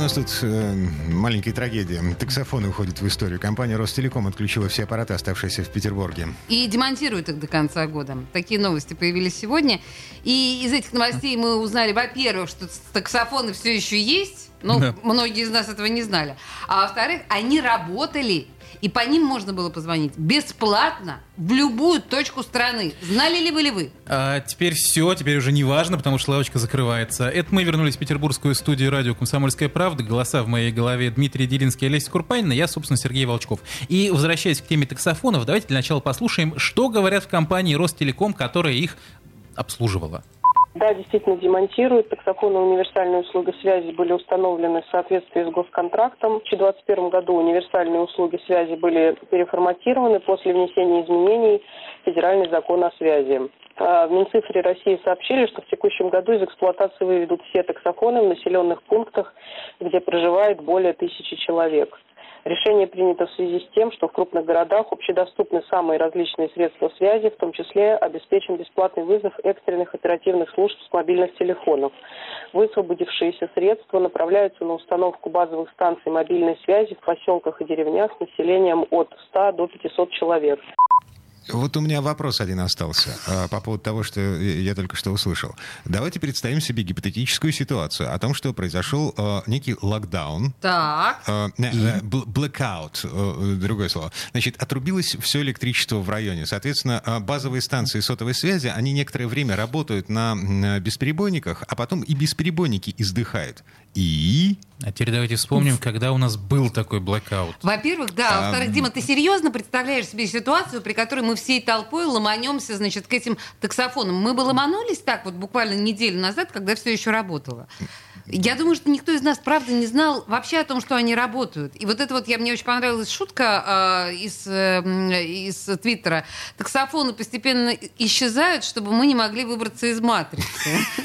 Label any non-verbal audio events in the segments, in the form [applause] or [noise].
Нас тут э, маленькая трагедия. Таксофоны уходят в историю. Компания Ростелеком отключила все аппараты, оставшиеся в Петербурге. И демонтируют их до конца года. Такие новости появились сегодня. И из этих новостей мы узнали, во-первых, что таксофоны все еще есть. Ну, Да. многие из нас этого не знали. А во-вторых, они работали. И по ним можно было позвонить бесплатно в любую точку страны. Знали ли вы ли вы? А теперь все, теперь уже не важно, потому что лавочка закрывается. Это мы вернулись в петербургскую студию радио «Комсомольская правда». Голоса в моей голове Дмитрий Делинский и Олеся Курпанина. Я, собственно, Сергей Волчков. И, возвращаясь к теме таксофонов, давайте для начала послушаем, что говорят в компании «Ростелеком», которая их обслуживала. Да, действительно демонтируют. Таксофоны универсальные услуги связи были установлены в соответствии с госконтрактом. В 2021 году универсальные услуги связи были переформатированы после внесения изменений в федеральный закон о связи. А В Минцифре России сообщили, что в текущем году из эксплуатации выведут все таксофоны в населенных пунктах, где проживает более тысячи человек. Решение принято в связи с тем, что в крупных городах общедоступны самые различные средства связи, в том числе обеспечен бесплатный вызов экстренных оперативных служб с мобильных телефонов. Высвободившиеся средства направляются на установку базовых станций мобильной связи в поселках и деревнях с населением от 100 до 500 человек. Вот у меня вопрос один остался а, по поводу того, что я только что услышал. Давайте представим себе гипотетическую ситуацию о том, что произошел а, некий локдаун, Так. э, не, э, blackout, э, другое слово. Значит, отрубилось все электричество в районе. Соответственно, э, базовые станции сотовой связи, они некоторое время работают на э, бесперебойниках, а потом и бесперебойники издыхают. И... А теперь давайте вспомним, когда у нас был такой блэкаут. Во-первых, да. А, Во-вторых, Дима, ты серьезно представляешь себе ситуацию, при которой мы всей толпой ломанемся, значит, к этим таксофонам? Мы бы ломанулись так вот буквально неделю назад, когда все еще работало. Я думаю, что никто из нас, правда, не знал вообще о том, что они работают. И вот это вот, я, мне очень понравилась шутка э, из, э, из Твиттера. Таксофоны постепенно исчезают, чтобы мы не могли выбраться из матрицы. [laughs]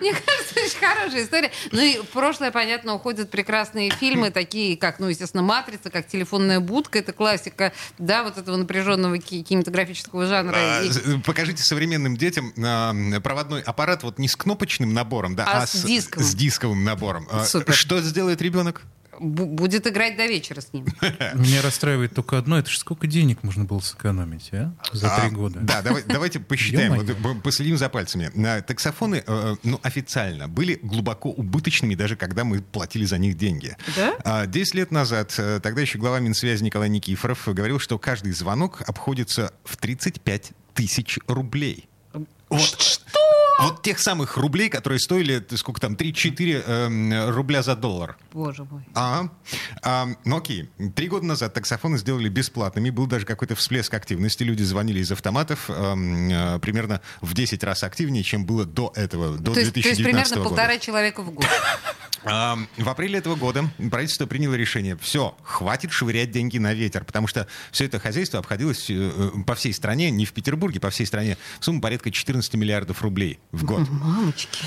Мне кажется, очень хорошая история. Ну и в прошлое, понятно, уходят прекрасные фильмы, такие как, ну, естественно, «Матрица», как «Телефонная будка». Это классика, да, вот этого напряженного ки- кинематографического жанра. а, покажите современным детям а, проводной аппарат вот не с кнопочным набором, да, А с дисковым. с дисковым набором. А, Супер. Что сделает ребенок? бу- будет играть до вечера с ним. [laughs] Меня расстраивает только одно, это же сколько денег можно было сэкономить, а? За три А, года. Да, давай- давайте посчитаем, вот, последим за пальцами. На Таксофоны, э, ну, официально, были глубоко убыточными, даже когда мы платили за них деньги. Да? А, Десять лет назад, э, тогда еще глава Минсвязи Николай Никифоров говорил, что каждый звонок обходится в 35 тысяч рублей. Вот, что? Вот тех самых рублей, которые стоили, э, сколько там, 3-4 эм, рубля за доллар. Боже мой. А, а, ну окей. Три года назад таксофоны сделали бесплатными. Был даже какой-то всплеск активности. Люди звонили из автоматов эм, э, примерно в 10 раз активнее, чем было до этого, до То есть, то есть 2019 примерно года. полтора человека в год. [laughs] В апреле этого года правительство приняло решение, все, хватит швырять деньги на ветер, потому что все это хозяйство обходилось э, э, по всей стране, не в Петербурге, по всей стране, в сумму порядка 14 миллиардов рублей в год. Мамочки.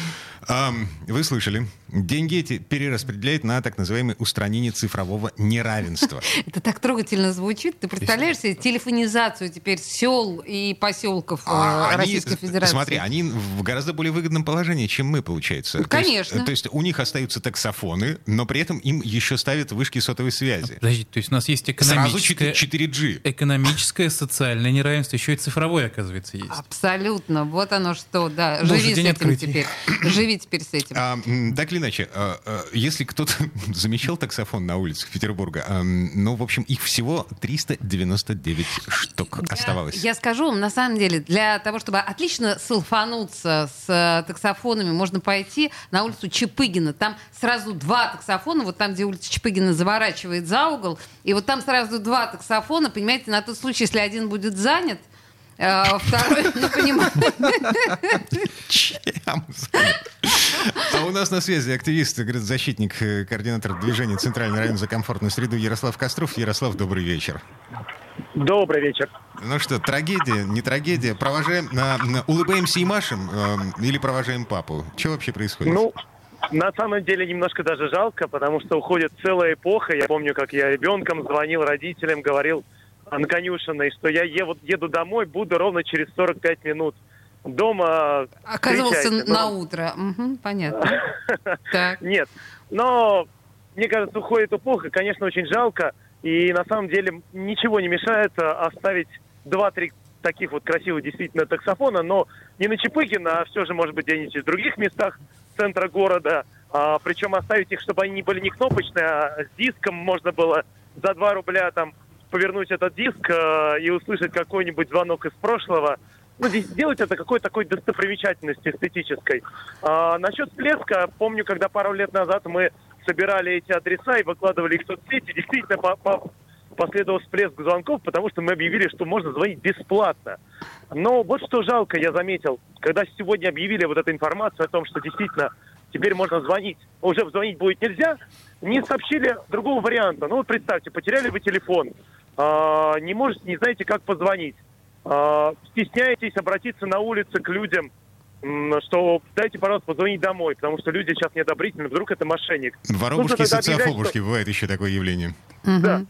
Ам, Вы слышали. Деньги эти перераспределяют на так называемое устранение цифрового неравенства. [laughs] Это так трогательно звучит. Ты представляешь себе телефонизацию теперь сел и поселков э, А Российской Федерации? Смотри, они в гораздо более выгодном положении, чем мы, получается. Ну, конечно. То есть, у них остаются таксофоны, но при этом им еще ставят вышки сотовой связи. Подождите, то есть у нас есть Сразу экономическое, 4G. экономическое, социальное неравенство, еще и цифровое, оказывается, есть. Абсолютно. Вот оно что, да. Боже, Живи с этим открытий. теперь. Живи теперь с этим. А, так или иначе, а, а, если кто-то [laughs] замечал таксофон на улицах Петербурга, ам, ну, в общем, их всего 399 штук оставалось. Я скажу вам, на самом деле, для того, чтобы отлично салфануться с э, таксофонами, можно пойти на улицу Чапыгина. Там сразу два таксофона, вот там, где улица Чапыгина заворачивает за угол, и вот там сразу два таксофона, понимаете, на тот случай, если один будет занят, э, второй, ну, понимаете. Чем? А у нас на связи активист, говорит, защитник, э, координатор движения Центральный район за комфортную среду Ярослав Костров. Ярослав, добрый вечер. Добрый вечер. Ну что, трагедия, не трагедия? Провожаем, на, на- улыбаемся и машем э, или провожаем папу? Что вообще происходит? Ну, На самом деле немножко даже жалко, потому что уходит целая эпоха. Я помню, как я ребенком звонил родителям, говорил на конюшенной, что я еду, еду домой, буду ровно через 45 минут. Дома Оказывался на Ну, утро. Мгм, понятно. [laughs] Нет, но мне кажется, уходит эпоха, конечно, очень жалко. И на самом деле ничего не мешает а, оставить два-три таких вот красивых действительно таксофона, но не на Чепыгина, а все же, может быть, где-нибудь в других местах центра города. А, причем оставить их, чтобы они не были не кнопочные, а с диском можно было за 2 рубля там повернуть этот диск а, и услышать какой-нибудь звонок из прошлого. Ну, здесь сделать это какой-то такой достопримечательности эстетической. А, насчет всплеска, помню, когда пару лет назад мы собирали эти адреса и выкладывали их в соцсети, действительно по- по- последовал всплеск звонков, потому что мы объявили, что можно звонить бесплатно. Но вот что жалко, я заметил, когда сегодня объявили вот эту информацию о том, что действительно теперь можно звонить, уже звонить будет нельзя, не сообщили другого варианта. Ну вот представьте, потеряли вы телефон, а, не можете, не знаете, как позвонить, а, стесняетесь обратиться на улице к людям, что дайте, пожалуйста, позвонить домой, потому что люди сейчас неодобрительны, вдруг это мошенник. Воробушки, объявлять, социофобушки, бывает еще такое явление. да.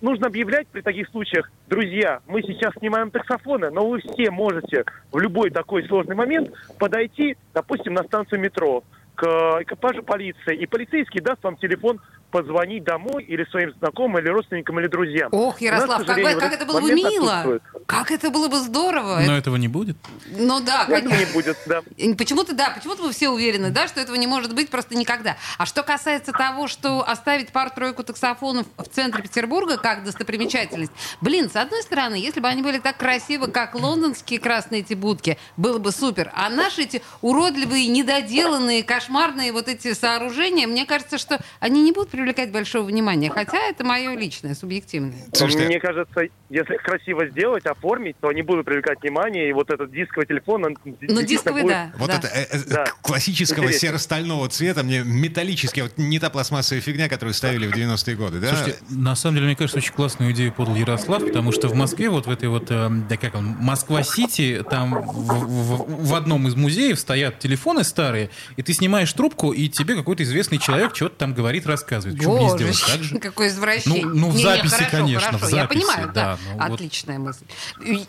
Нужно объявлять при таких случаях, друзья, мы сейчас снимаем таксофоны, но вы все можете в любой такой сложный момент подойти, допустим, на станцию метро к экипажу полиции, и полицейский даст вам телефон позвонить домой или своим знакомым, или родственникам, или друзьям. Ох, нас, Ярослав, к как, как это было бы мило. Как это было бы здорово. Но этого не будет. Ну да, Этого конечно. не будет, да. Почему-то, да, почему-то вы все уверены, да, что этого не может быть просто никогда. А что касается того, что оставить пару-тройку таксофонов в центре Петербурга как достопримечательность, блин, с одной стороны, если бы они были так красивы, как лондонские красные эти будки, было бы супер. А наши эти уродливые, недоделанные, кошмарные вот эти сооружения, мне кажется, что они не будут привлекать большого внимания. Хотя это мое личное, субъективное. Слушайте, Мне кажется, если красиво сделать, оформить, то они будут привлекать внимание, и вот этот дисковый телефон, он Ну, дисковый, будет да. Вот да. это э, э, Да. классического Интересно. серо-стального цвета, мне металлический, вот не та пластмассовая фигня, которую ставили в 90-е годы, да? Слушайте, на самом деле, мне кажется, очень классную идею подал Ярослав, потому что в Москве, вот в этой вот, э, да как он, Москва-Сити, там в, в- в одном из музеев стоят телефоны старые, и ты снимаешь трубку, и тебе какой-то известный человек что-то там говорит, рассказывает. Почему бы не Боже, сделать так же? [laughs] какое извращение. Ну, ну, в Не-не, записи, хорошо, конечно, хорошо, в Я записи, понимаю, да. да, ну вот. Отличная мысль.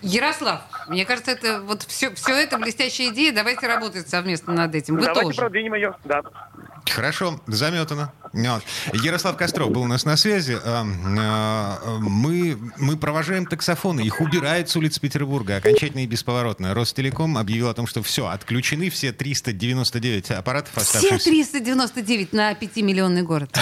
Ярослав, мне кажется, это вот все, все это блестящая идея. Давайте работать совместно над этим. Вы Давайте тоже. продвинем ее, да. Хорошо, заметано. Ярослав Костров был у нас на связи. А, а, Мы, мы провожаем таксофоны. Их убирают с улиц Петербурга окончательно и бесповоротно. Ростелеком объявил о том, что все, отключены все 399 аппаратов, Все оставшихся. 399 на 5-миллионный город.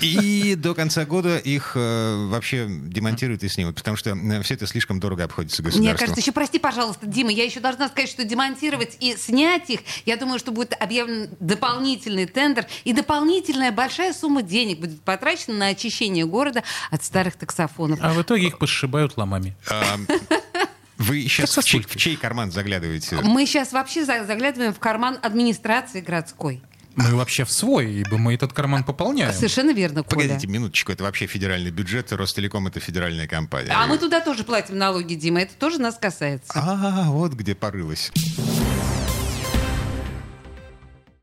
И до конца года их э, вообще демонтируют и снимут, потому что э, все это слишком дорого обходится Мне государству. кажется, еще прости, пожалуйста, Дима, я еще должна сказать, что демонтировать и снять их, я думаю, что будет объявлен дополнительный тендер, и дополнительная большая сумма денег будет потрачена на очищение города от старых таксофонов. А в итоге их посшибают ломами. Вы сейчас в чей, в чей карман заглядываете? Мы сейчас вообще за- заглядываем в карман администрации городской. Мы вообще в свой, ибо мы этот карман пополняем. Совершенно верно, Коля. Погодите минуточку, это вообще федеральный бюджет, Ростелеком это федеральная компания. А мы туда тоже платим налоги, Дима. Это тоже нас касается. А, вот где порылась.